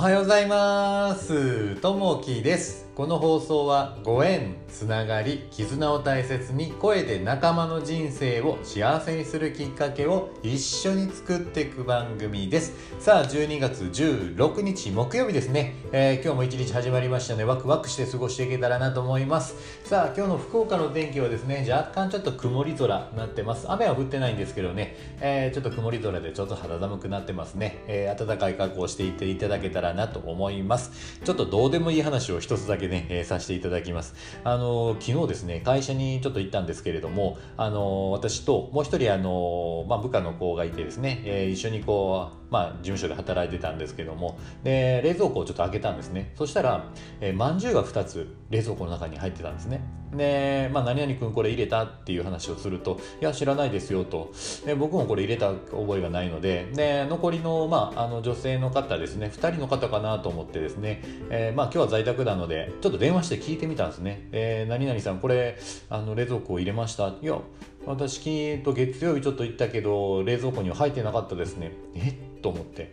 はようございます。ともきです。この放送はご縁つながり絆を大切に声で仲間の人生を幸せにするきっかけを一緒に作っていく番組です。さあ12月16日木曜日ですね、えー、今日も一日始まりましたのでワクワクして過ごしていけたらなと思います。さあ今日の福岡の天気はですね若干ちょっと曇り空になってます。雨は降ってないんですけどね、えー、ちょっと曇り空でちょっと肌寒くなってますね、えー、暖かい格好をしていっていただけたらなと思います。ちょっとどうでもいい話を一つだけね、えー、させていただきます。あの昨日ですね会社にちょっと行ったんですけれどもあの私ともう一人あの、まあ、部下の子がいてですね、えー、一緒にこうまあ、事務所で働いてたんですけども。で冷蔵庫をちょっと開けたんですね。そしたら、えー、まんじゅうが2つ冷蔵庫の中に入ってたんですね。で、まあ、何々君これ入れたっていう話をするといや知らないですよと。で僕もこれ入れた覚えがないので。で残りの,、まあ、あの女性の方ですね。2人の方かなと思ってですね、えー、まあ、今日は在宅なのでちょっと電話して聞いてみたんですね、えー、何々さんこれあの冷蔵庫を入れました？いや私きっと月曜日ちょっと行ったけど冷蔵庫には入ってなかったですね。え？っと思って。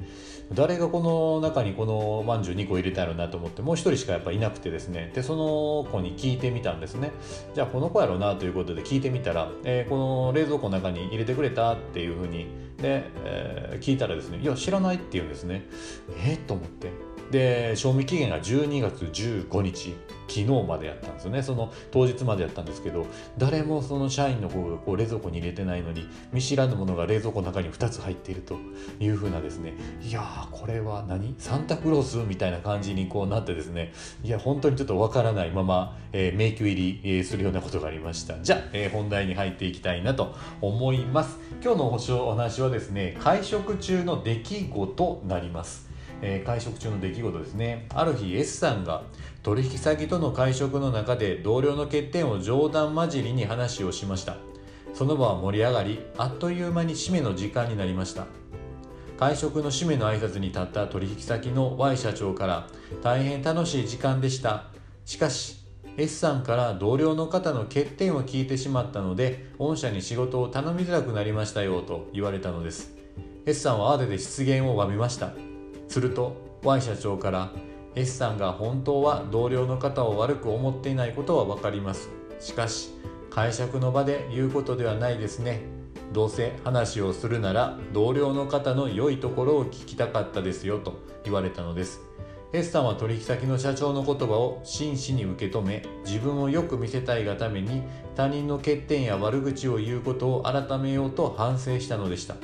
誰がこの中にこのまんじゅう2個入れたのなと思ってもう1人しかやっぱいなくてですね。でその子に聞いてみたんですね。じゃあこの子やろうなということで聞いてみたら、えー、この冷蔵庫の中に入れてくれたっていうふうにで、えー、聞いたらですねいや知らないって言うんですね。え？っ、と思って。で賞味期限が12月15日昨日までやったんですよね。その当日までやったんですけど誰もその社員の方がこう冷蔵庫に入れてないのに見知らぬものが冷蔵庫の中に2つ入っているというふうなですね。いやーこれは何？サンタクロース？みたいな感じにこうなってですね。いや本当にちょっとわからないまま、えー、迷宮入り、するようなことがありました。じゃあ、えー、本題に入っていきたいなと思います。今日のお話はですね会食中の出来事となります。えー、会食中の出来事ですね。ある日 S さんが取引先との会食の中で同僚の欠点を冗談交じりに話をしました。その場は盛り上がりあっという間に締めの時間になりました。会食の締めの挨拶に立った取引先の Y 社長から大変楽しい時間でした。しかし S さんから同僚の方の欠点を聞いてしまったので御社に仕事を頼みづらくなりましたよと言われたのです。S さんは慌てて失言を詫びました。すると Y 社長から S さんが本当は同僚の方を悪く思っていないことは分かります。しかし会食の場で言うことではないですね。どうせ話をするなら同僚の方の良いところを聞きたかったですよと言われたのです。S さんは取引先の社長の言葉を真摯に受け止め自分をよく見せたいがために他人の欠点や悪口を言うことを改めようと反省したのでした。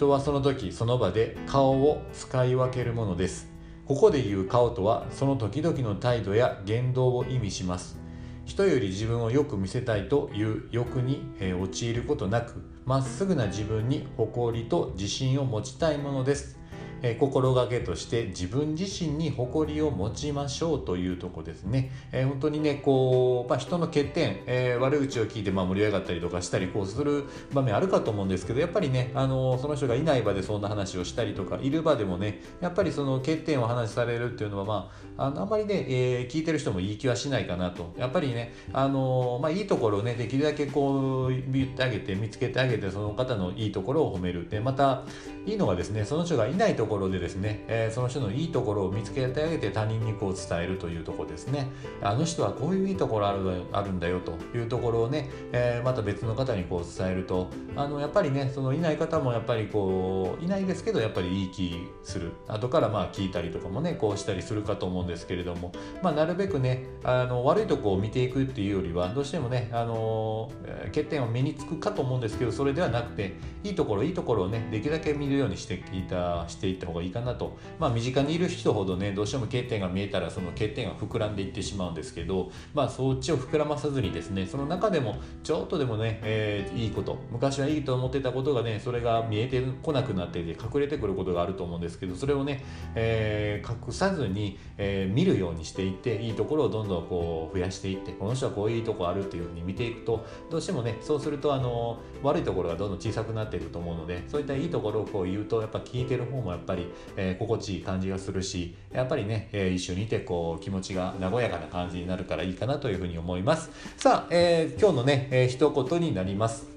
人はその時その場で顔を使い分けるものです。ここで言う顔とはその時々の態度や言動を意味します。人より自分をよく見せたいという欲に、え陥ることなくまっすぐな自分に誇りと自信を持ちたいものです。え、心がけとして自分自身に誇りを持ちましょうというとこですね、え、本当にねこう、まあ、人の欠点、え、悪口を聞いてまあ盛り上がったりとかしたりこうする場面あるかと思うんですけどやっぱりねあのその人がいない場でそんな話をしたりとかいる場でもねやっぱりその欠点を話されるっていうのはまああのあんまりね、え聞いてる人もいい気はしないかなと。やっぱりねあの、まあ、いいところをねできるだけこう言ってあげて見つけてあげてその方のいいところを褒める。でまたいいのがですねその人がいないところでですね、えー、その人のいいところを見つけてあげて他人にこう伝えるというところですね。あの人はこういういいところあるあるんだよというところをね、えー、また別の方にこう伝えるとあのやっぱりねそのいない方もやっぱりこういないですけどやっぱりいい気する。後からまあ聞いたりとかもねこうしたりするかと思うんですけれども、まあ、なるべくねあの悪いとこを見ていくっていうよりはどうしてもねあの欠点は目につくかと思うんですけどそれではなくていいところいいところをねできるだけ見るようにしていたしていった方がいいかなと。まあ身近にいる人ほどねどうしても欠点が見えたらその欠点が膨らんでいってしまうんですけどまあそっちを膨らまさずにですねその中でもちょっとでもね、えー、いいこと昔はいいと思ってたことがねそれが見えてこなくなってて隠れてくることがあると思うんですけどそれをね、えー、隠さずに、えー、見るようにしていっていいところをどんどんこう増やしていってこの人はこういういとこあるっていうふうに見ていくとどうしてもねそうするとあの悪いところがどんどん小さくなっていくと思うのでそういったいいところをこう言うとやっぱ聞いてる方もやっぱぱり、えー、心地いい感じがするしやっぱりね、えー、一緒にいてこう気持ちが和やかな感じになるからいいかなというふうに思います。さあ、えー、今日のね、えー、一言になります。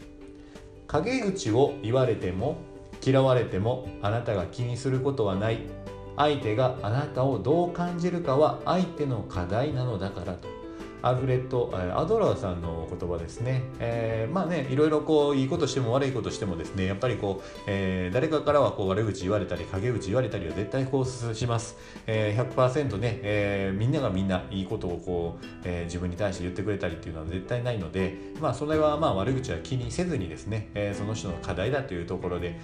陰口を言われても嫌われてもあなたが気にすることはない。相手があなたをどう感じるかは相手の課題なのだからと。アフレット・アドラーさんの言葉ですね、えー、まあねいろいろこういいことしても悪いことしてもですねやっぱりこう、えー、誰かからはこう悪口言われたり陰口言われたりは絶対こうします、えー、100%ね、えー、みんながみんないいことをこう、えー、自分に対して言ってくれたりっていうのは絶対ないのでまあそれはまあ悪口は気にせずにですね、えー、その人の課題だというところで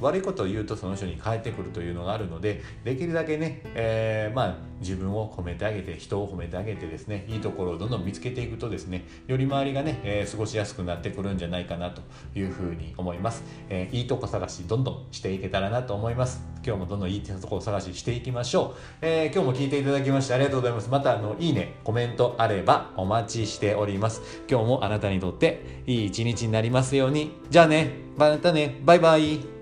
悪いことを言うとその人に返ってくるというのがあるのでできるだけね、えー、まあ自分を褒めてあげて人を褒めてあげてですねいいところをどんどん見つけていくとですねより周りがね、えー、過ごしやすくなってくるんじゃないかなというふうに思います、えー、いいとこ探しどんどんしていけたらなと思います。今日もどんどんいいところ探ししていきましょう、えー、今日も聞いていただきましてありがとうございます。またあのいいねコメントあればお待ちしております。今日もあなたにとっていい一日になりますように。じゃあねまたねバイバイ。